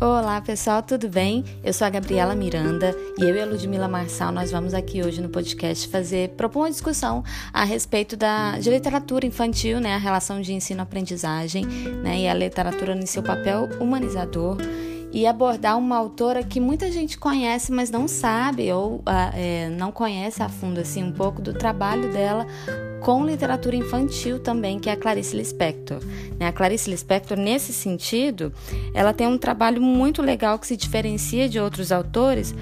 Olá pessoal, tudo bem? Eu sou a Gabriela Miranda e eu e a Ludmila Marçal nós vamos aqui hoje no podcast fazer propor uma discussão a respeito da de literatura infantil, né, a relação de ensino-aprendizagem, né, e a literatura no seu papel humanizador e abordar uma autora que muita gente conhece, mas não sabe ou ah, é, não conhece a fundo assim um pouco do trabalho dela com literatura infantil também, que é a Clarice Lispector. Né? A Clarice Lispector, nesse sentido, ela tem um trabalho muito legal que se diferencia de outros autores,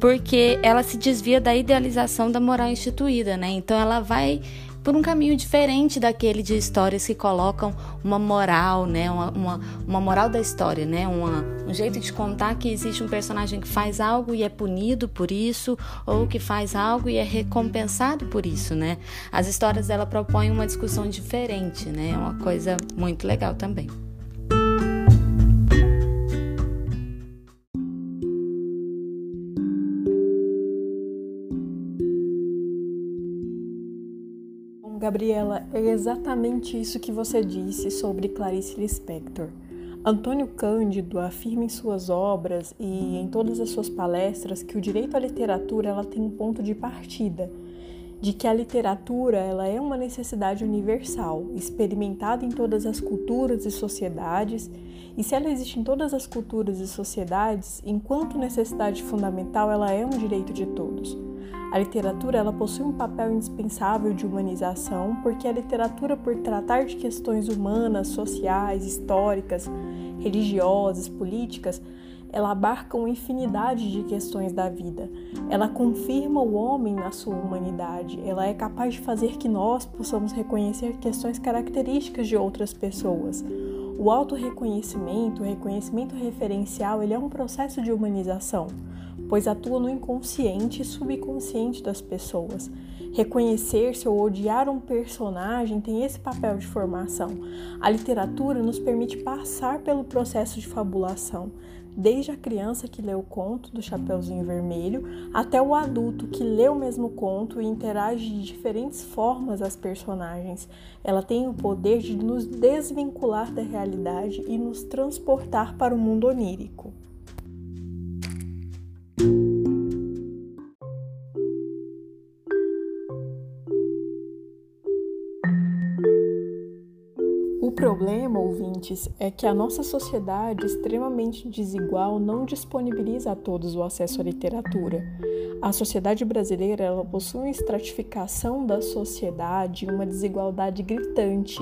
porque ela se desvia da idealização da moral instituída, né? Então ela vai por um caminho diferente daquele de histórias que colocam uma moral, né? Uma, uma, uma moral da história, né? Uma, um jeito de contar que existe um personagem que faz algo e é punido por isso, ou que faz algo e é recompensado por isso, né? As histórias dela propõem uma discussão diferente, né? É uma coisa muito legal também. Gabriela, é exatamente isso que você disse sobre Clarice Lispector. Antônio Cândido afirma em suas obras e em todas as suas palestras que o direito à literatura ela tem um ponto de partida, de que a literatura ela é uma necessidade universal, experimentada em todas as culturas e sociedades, e se ela existe em todas as culturas e sociedades, enquanto necessidade fundamental, ela é um direito de todos. A literatura ela possui um papel indispensável de humanização, porque a literatura, por tratar de questões humanas, sociais, históricas, religiosas, políticas, ela abarca uma infinidade de questões da vida. Ela confirma o homem na sua humanidade. Ela é capaz de fazer que nós possamos reconhecer questões características de outras pessoas. O autorreconhecimento, o reconhecimento referencial, ele é um processo de humanização pois atua no inconsciente e subconsciente das pessoas. Reconhecer-se ou odiar um personagem tem esse papel de formação. A literatura nos permite passar pelo processo de fabulação, desde a criança que lê o conto do Chapeuzinho Vermelho até o adulto que lê o mesmo conto e interage de diferentes formas as personagens. Ela tem o poder de nos desvincular da realidade e nos transportar para o mundo onírico. É que a nossa sociedade extremamente desigual não disponibiliza a todos o acesso à literatura. A sociedade brasileira ela possui uma estratificação da sociedade, uma desigualdade gritante.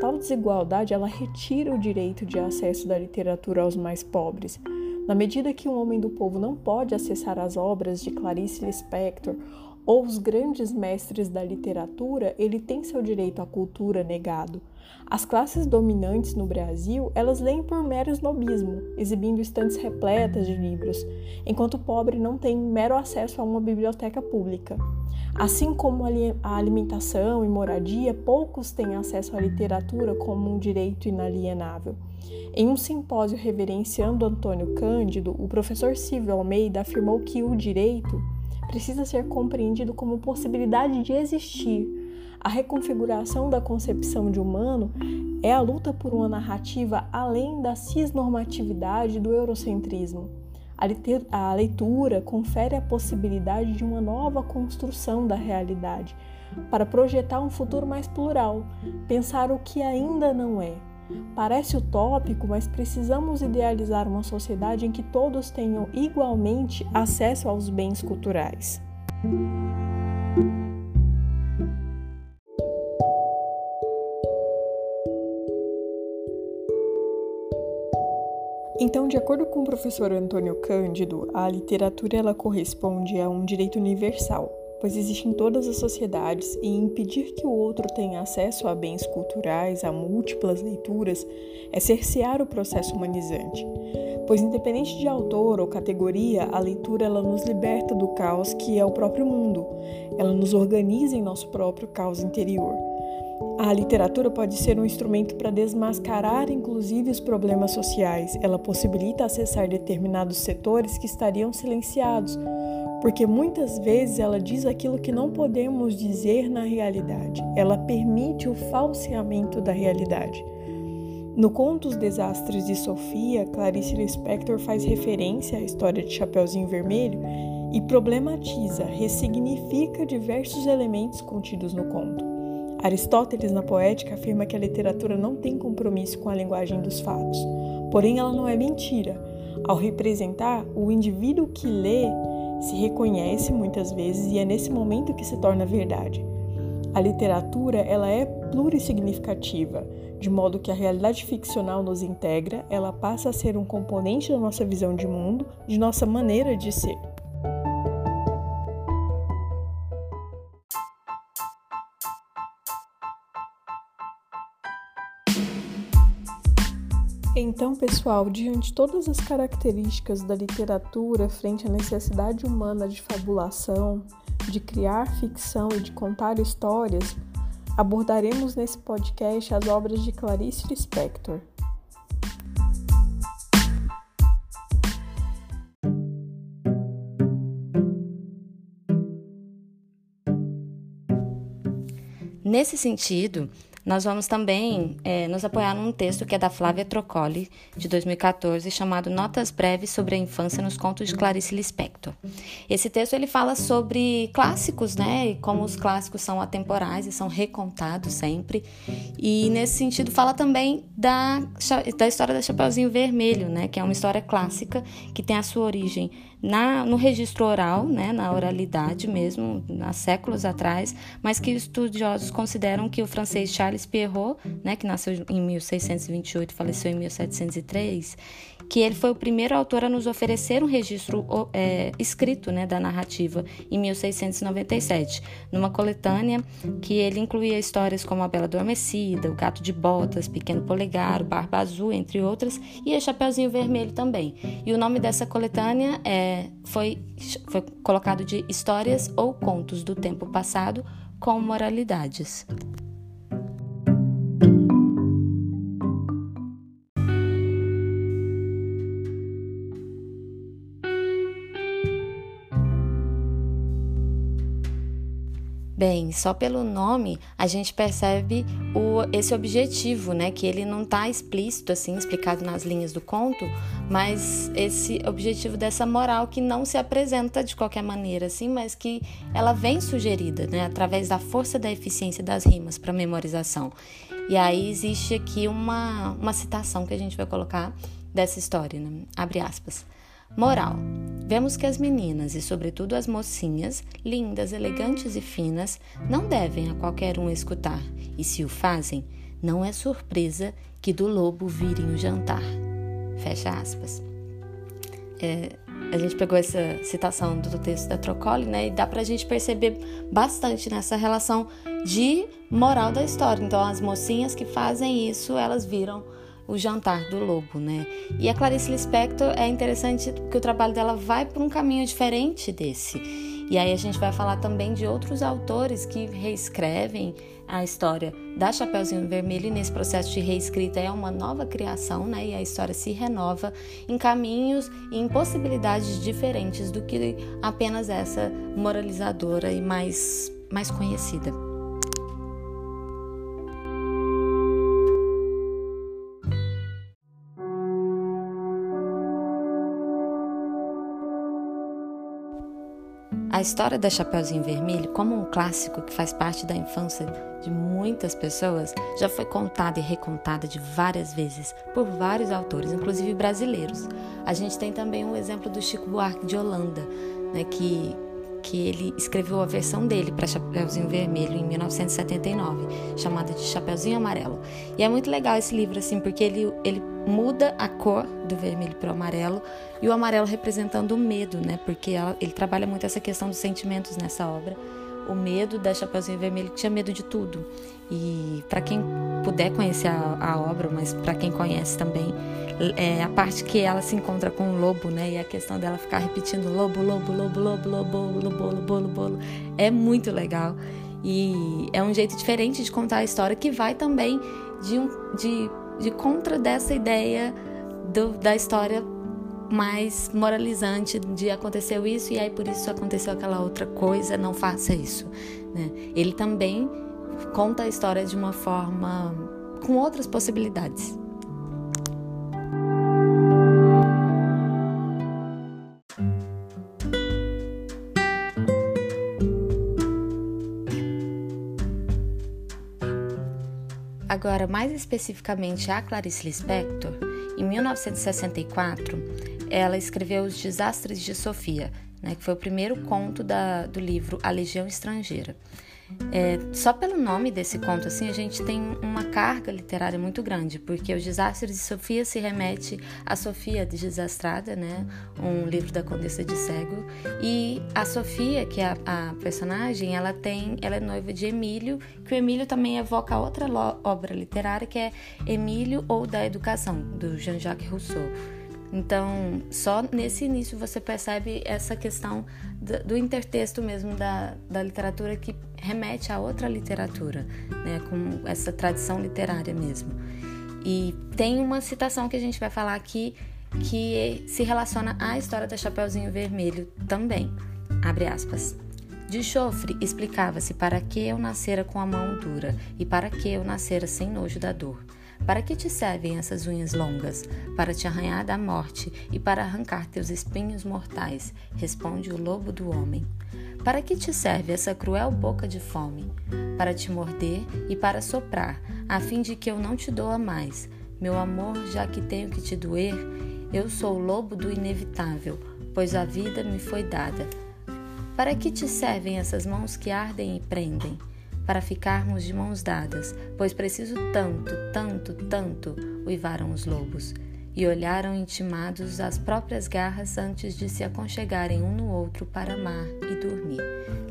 Tal desigualdade ela retira o direito de acesso da literatura aos mais pobres. Na medida que um homem do povo não pode acessar as obras de Clarice Lispector ou os grandes mestres da literatura, ele tem seu direito à cultura negado. As classes dominantes no Brasil, elas leem por mero snobismo, exibindo estantes repletas de livros, enquanto o pobre não tem mero acesso a uma biblioteca pública. Assim como a alimentação e moradia, poucos têm acesso à literatura como um direito inalienável. Em um simpósio reverenciando Antônio Cândido, o professor Silvio Almeida afirmou que o direito precisa ser compreendido como possibilidade de existir. A reconfiguração da concepção de humano é a luta por uma narrativa além da cisnormatividade do eurocentrismo. A leitura confere a possibilidade de uma nova construção da realidade, para projetar um futuro mais plural, pensar o que ainda não é, Parece utópico, mas precisamos idealizar uma sociedade em que todos tenham igualmente acesso aos bens culturais. Então, de acordo com o professor Antônio Cândido, a literatura ela corresponde a um direito universal, pois existe em todas as sociedades e impedir que o outro tenha acesso a bens culturais, a múltiplas leituras, é cercear o processo humanizante. Pois independente de autor ou categoria, a leitura ela nos liberta do caos que é o próprio mundo. Ela nos organiza em nosso próprio caos interior. A literatura pode ser um instrumento para desmascarar, inclusive, os problemas sociais. Ela possibilita acessar determinados setores que estariam silenciados, porque muitas vezes ela diz aquilo que não podemos dizer na realidade. Ela permite o falseamento da realidade. No conto Os Desastres de Sofia, Clarice Lispector faz referência à história de Chapeuzinho Vermelho e problematiza, ressignifica diversos elementos contidos no conto. Aristóteles, na Poética, afirma que a literatura não tem compromisso com a linguagem dos fatos, porém ela não é mentira. Ao representar, o indivíduo que lê se reconhece muitas vezes e é nesse momento que se torna verdade. A literatura ela é plurissignificativa, de modo que a realidade ficcional nos integra, ela passa a ser um componente da nossa visão de mundo, de nossa maneira de ser. Então, pessoal, diante de todas as características da literatura frente à necessidade humana de fabulação, de criar ficção e de contar histórias, abordaremos nesse podcast as obras de Clarice Lispector. Nesse sentido, nós vamos também é, nos apoiar num texto que é da Flávia Trocoli, de 2014, chamado Notas Breves sobre a Infância nos Contos de Clarice Lispector. Esse texto ele fala sobre clássicos, né, e como os clássicos são atemporais e são recontados sempre. E nesse sentido fala também da, da história da Chapeuzinho Vermelho, né, que é uma história clássica que tem a sua origem na, no registro oral, né, na oralidade mesmo, há séculos atrás, mas que estudiosos consideram que o francês Charles Perrault, né, que nasceu em 1628 e faleceu em 1703, que ele foi o primeiro autor a nos oferecer um registro é, escrito né, da narrativa em 1697, numa coletânea que ele incluía histórias como A Bela Adormecida, O Gato de Botas, Pequeno Polegar, o Barba Azul, entre outras, e a Chapeuzinho Vermelho também. E o nome dessa coletânea é, foi, foi colocado de Histórias ou Contos do Tempo Passado com Moralidades. Bem, só pelo nome a gente percebe o, esse objetivo, né? Que ele não está explícito, assim, explicado nas linhas do conto, mas esse objetivo dessa moral que não se apresenta de qualquer maneira, assim, mas que ela vem sugerida, né? Através da força da eficiência das rimas para memorização. E aí existe aqui uma, uma citação que a gente vai colocar dessa história, né? Abre aspas. Moral. Vemos que as meninas, e sobretudo as mocinhas, lindas, elegantes e finas, não devem a qualquer um escutar, e se o fazem, não é surpresa que do lobo virem o jantar. Fecha aspas. É, a gente pegou essa citação do texto da Trocoli, né? E dá pra gente perceber bastante nessa relação de moral da história. Então, as mocinhas que fazem isso, elas viram o Jantar do Lobo, né? E a Clarice Lispector é interessante porque o trabalho dela vai por um caminho diferente desse. E aí a gente vai falar também de outros autores que reescrevem a história da Chapeuzinho Vermelho e nesse processo de reescrita é uma nova criação, né? E a história se renova em caminhos e em possibilidades diferentes do que apenas essa moralizadora e mais mais conhecida. História da Chapeuzinho Vermelho, como um clássico que faz parte da infância de muitas pessoas, já foi contada e recontada de várias vezes por vários autores, inclusive brasileiros. A gente tem também um exemplo do Chico Buarque de Holanda, né, que que ele escreveu a versão dele para Chapeuzinho Vermelho em 1979, chamada de Chapeuzinho Amarelo. E é muito legal esse livro assim, porque ele ele muda a cor do vermelho para o amarelo e o amarelo representando o medo, né? Porque ela, ele trabalha muito essa questão dos sentimentos nessa obra. O medo da Chapeuzinho Vermelho tinha medo de tudo. E para quem puder conhecer a, a obra, mas para quem conhece também, é a parte que ela se encontra com o lobo, né? E a questão dela ficar repetindo lobo, lobo, lobo, lobo, lobo, lobo, lobo, lobo, lobo, é muito legal. E é um jeito diferente de contar a história que vai também de, um, de de contra dessa ideia do, da história mais moralizante de aconteceu isso e aí por isso aconteceu aquela outra coisa, não faça isso. Né? Ele também conta a história de uma forma com outras possibilidades. Agora, mais especificamente a Clarice Lispector, em 1964, ela escreveu Os Desastres de Sofia, né, que foi o primeiro conto da, do livro A Legião Estrangeira. É, só pelo nome desse conto, assim, a gente tem uma carga literária muito grande, porque Os Desastres de Sofia se remete a Sofia Desastrada, né? Um livro da Condessa de Cego. E a Sofia, que é a, a, personagem, ela tem, ela é noiva de Emílio, que o Emílio também evoca outra obra literária que é Emílio ou da Educação, do Jean-Jacques Rousseau. Então, só nesse início você percebe essa questão do, intertexto mesmo da, da literatura que remete a outra literatura, né, com essa tradição literária mesmo. E tem uma citação que a gente vai falar aqui que se relaciona à história da Chapeuzinho Vermelho também. Abre aspas. De chofre explicava-se para que eu nascera com a mão dura e para que eu nascera sem nojo da dor. Para que te servem essas unhas longas? Para te arranhar da morte e para arrancar teus espinhos mortais, responde o lobo do homem. Para que te serve essa cruel boca de fome? Para te morder e para soprar, a fim de que eu não te doa mais. Meu amor, já que tenho que te doer, eu sou o lobo do inevitável, pois a vida me foi dada. Para que te servem essas mãos que ardem e prendem? Para ficarmos de mãos dadas, pois preciso tanto, tanto, tanto, uivaram os lobos, e olharam intimados as próprias garras antes de se aconchegarem um no outro para amar e dormir.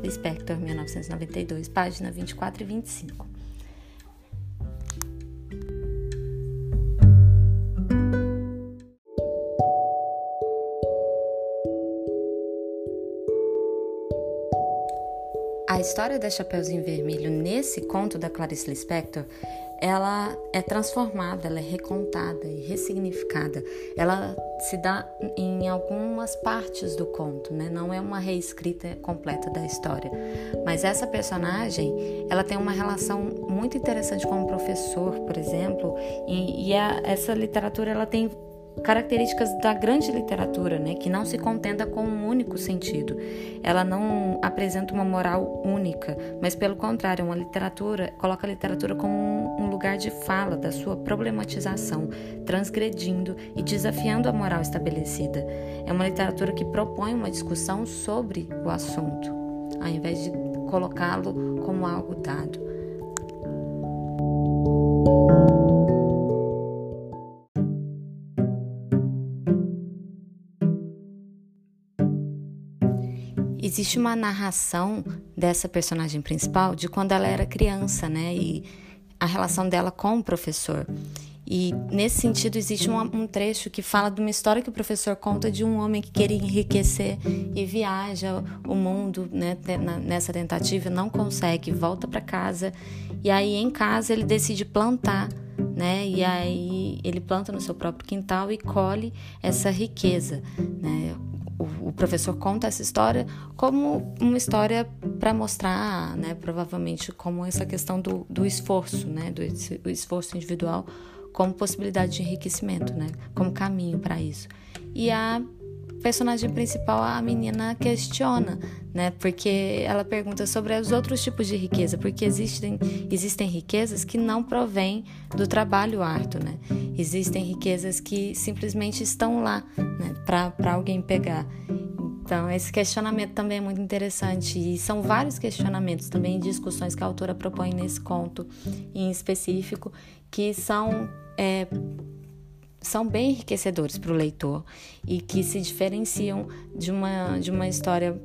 Lispector, 1992, página 24 e 25. História da Chapeuzinho Vermelho nesse conto da Clarice Lispector, ela é transformada, ela é recontada e ressignificada. Ela se dá em algumas partes do conto, né? Não é uma reescrita completa da história. Mas essa personagem, ela tem uma relação muito interessante com o professor, por exemplo, e, e a, essa literatura ela tem características da grande literatura, né, que não se contenta com um único sentido. Ela não apresenta uma moral única, mas pelo contrário, uma literatura coloca a literatura como um lugar de fala da sua problematização, transgredindo e desafiando a moral estabelecida. É uma literatura que propõe uma discussão sobre o assunto, ao invés de colocá-lo como algo dado. Existe uma narração dessa personagem principal de quando ela era criança, né? E a relação dela com o professor. E nesse sentido existe um, um, trecho que fala de uma história que o professor conta de um homem que queria enriquecer e viaja o mundo né, nessa tentativa, não consegue, volta para casa e aí em casa ele decide plantar, né? E aí ele planta no seu próprio quintal e colhe essa riqueza, né? O, o professor conta essa história como uma história para mostrar, né, provavelmente como essa questão do, do esforço, né, do esforço individual como possibilidade de enriquecimento, né, como caminho para isso. E a personagem principal, a menina questiona, né? Porque ela pergunta sobre os outros tipos de riqueza, porque existem, existem riquezas que não provêm do trabalho árduo, né? Existem riquezas que simplesmente estão lá, né? Para alguém pegar. Então, esse questionamento também é muito interessante e são vários questionamentos também, discussões que a autora propõe nesse conto em específico, que são é, são bem enriquecedores para o leitor e que se diferenciam de uma, de uma história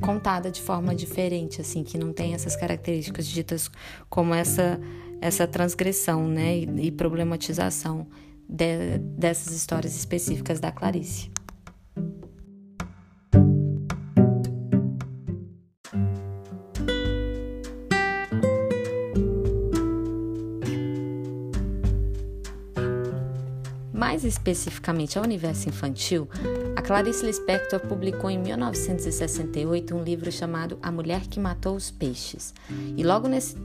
contada de forma diferente, assim, que não tem essas características ditas como essa, essa transgressão né, e, e problematização de, dessas histórias específicas da Clarice. Especificamente ao universo infantil, a Clarice Lispector publicou em 1968 um livro chamado A Mulher que Matou os Peixes. E logo nesse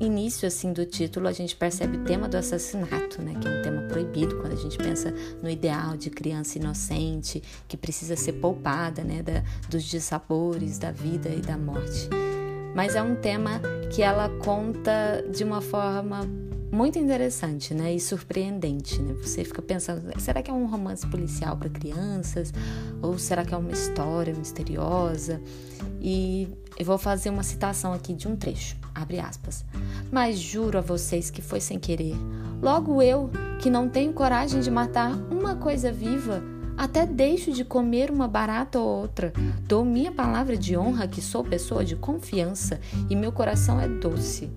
início assim do título a gente percebe o tema do assassinato, né, que é um tema proibido quando a gente pensa no ideal de criança inocente que precisa ser poupada, né, da, dos dissabores da vida e da morte. mas é um tema que ela conta de uma forma muito interessante, né, e surpreendente, né? Você fica pensando, será que é um romance policial para crianças ou será que é uma história misteriosa? E eu vou fazer uma citação aqui de um trecho, abre aspas. Mas juro a vocês que foi sem querer. Logo eu, que não tenho coragem de matar uma coisa viva, até deixo de comer uma barata ou outra. Dou minha palavra de honra que sou pessoa de confiança e meu coração é doce.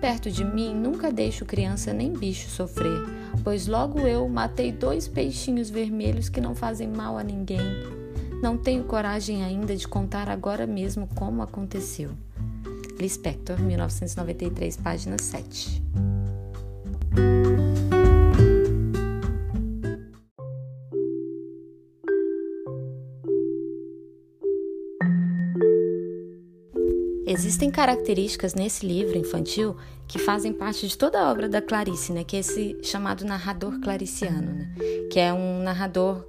Perto de mim nunca deixo criança nem bicho sofrer, pois logo eu matei dois peixinhos vermelhos que não fazem mal a ninguém. Não tenho coragem ainda de contar agora mesmo como aconteceu. Lispector, 1993, página 7. Existem características nesse livro infantil que fazem parte de toda a obra da Clarice, né? Que é esse chamado narrador clariciano, né? Que é um narrador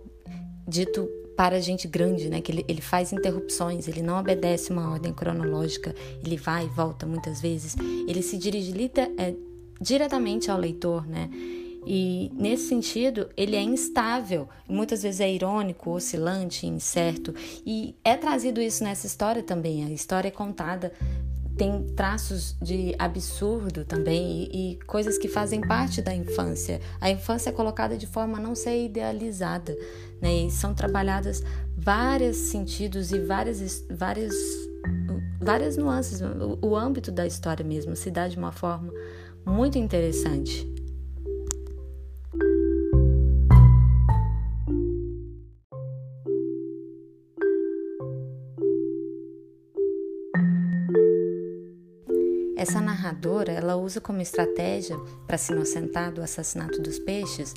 dito para gente grande, né? Que ele, ele faz interrupções, ele não obedece uma ordem cronológica, ele vai e volta muitas vezes, ele se dirige é, diretamente ao leitor, né? E nesse sentido, ele é instável, muitas vezes é irônico, oscilante, incerto, e é trazido isso nessa história também. A história é contada tem traços de absurdo também e, e, coisas que fazem parte da infância. A infância é colocada de forma a não ser idealizada, né? E são trabalhadas vários sentidos e várias, várias, várias nuances. O, o âmbito da história mesmo se dá de uma forma muito interessante. Essa narradora, ela usa como estratégia para se inocentar do assassinato dos peixes,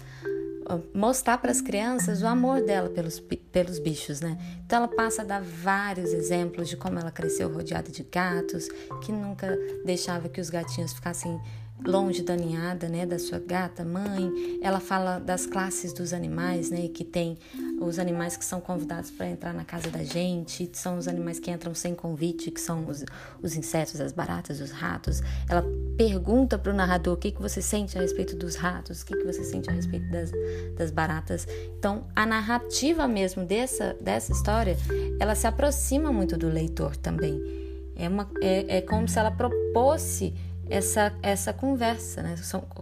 mostrar para as crianças o amor dela pelos, pelos bichos, né? Então ela passa a dar vários exemplos de como ela cresceu rodeada de gatos, que nunca deixava que os gatinhos ficassem longe da ninhada, né, da sua gata mãe. Ela fala das classes dos animais, né, que tem os animais que são convidados para entrar na casa da gente, são os animais que entram sem convite, que são os, os insetos, as baratas, os ratos. Ela pergunta para o narrador o que, que você sente a respeito dos ratos, o que, que você sente a respeito das, das baratas. Então, a narrativa mesmo dessa, dessa história, ela se aproxima muito do leitor também. É, uma, é, é como se ela propôsse essa, essa conversa, né?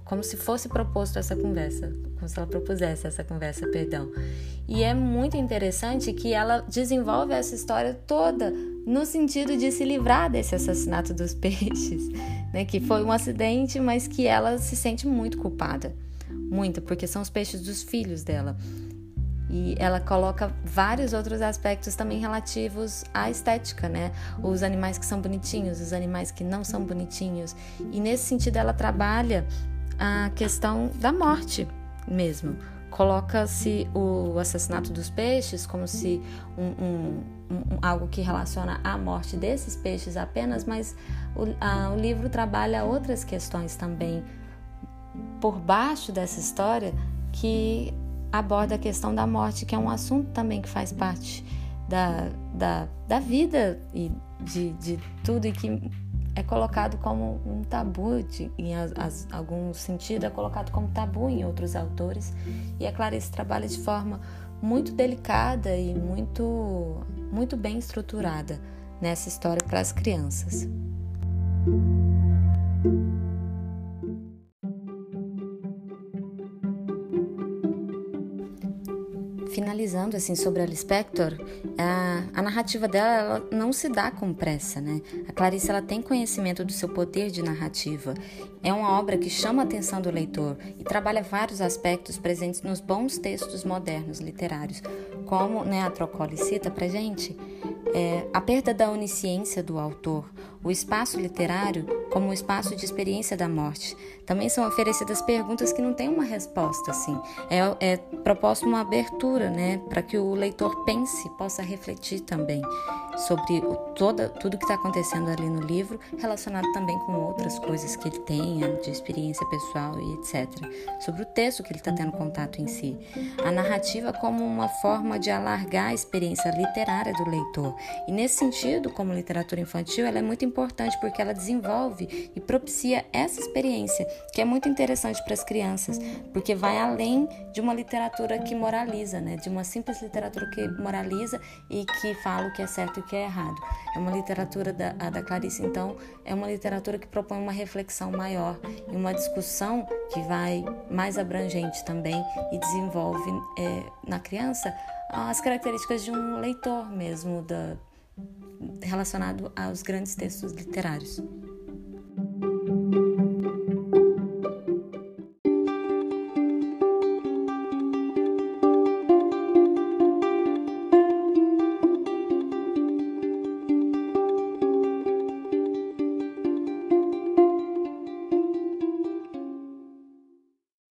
Como se fosse proposto essa conversa, como se ela propusesse essa conversa, perdão. E é muito interessante que ela desenvolve essa história toda no sentido de se livrar desse assassinato dos peixes, né? Que foi um acidente, mas que ela se sente muito culpada, muito, porque são os peixes dos filhos dela. E ela coloca vários outros aspectos também relativos à estética, né? Os animais que são bonitinhos, os animais que não são bonitinhos. E nesse sentido ela trabalha a questão da morte mesmo. Coloca-se o assassinato dos peixes como se um, um, um, algo que relaciona à morte desses peixes apenas, mas o, a, o livro trabalha outras questões também por baixo dessa história que aborda a questão da morte, que é um assunto também que faz parte da, da, da vida e de, de tudo e que é colocado como um tabu, de, em as, as, algum sentido, é colocado como tabu em outros autores. E a Clarice trabalha de forma muito delicada e muito, muito bem estruturada nessa história para as crianças. Finalizando assim sobre a Lispector, a, a narrativa dela não se dá com pressa, né? A Clarice ela tem conhecimento do seu poder de narrativa. É uma obra que chama a atenção do leitor e trabalha vários aspectos presentes nos bons textos modernos literários, como né, a Trocoli cita pra gente, é, a perda da onisciência do autor, o espaço literário como um espaço de experiência da morte. Também são oferecidas perguntas que não têm uma resposta, assim. É, é proposta uma abertura, né, para que o leitor pense, possa refletir também sobre toda, tudo que está acontecendo ali no livro, relacionado também com outras coisas que ele tenha, de experiência pessoal e etc. Sobre o texto que ele está tendo contato em si. A narrativa como uma forma de alargar a experiência literária do leitor. E nesse sentido, como literatura infantil, ela é muito importante porque ela desenvolve e propicia essa experiência, que é muito interessante para as crianças, porque vai além de uma literatura que moraliza, né? De uma simples literatura que moraliza e que fala o que é certo e o que é errado. É uma literatura da, da Clarice, então, é uma literatura que propõe uma reflexão maior e uma discussão que vai mais abrangente também e desenvolve é, na criança as características de um leitor mesmo, da, relacionado aos grandes textos literários.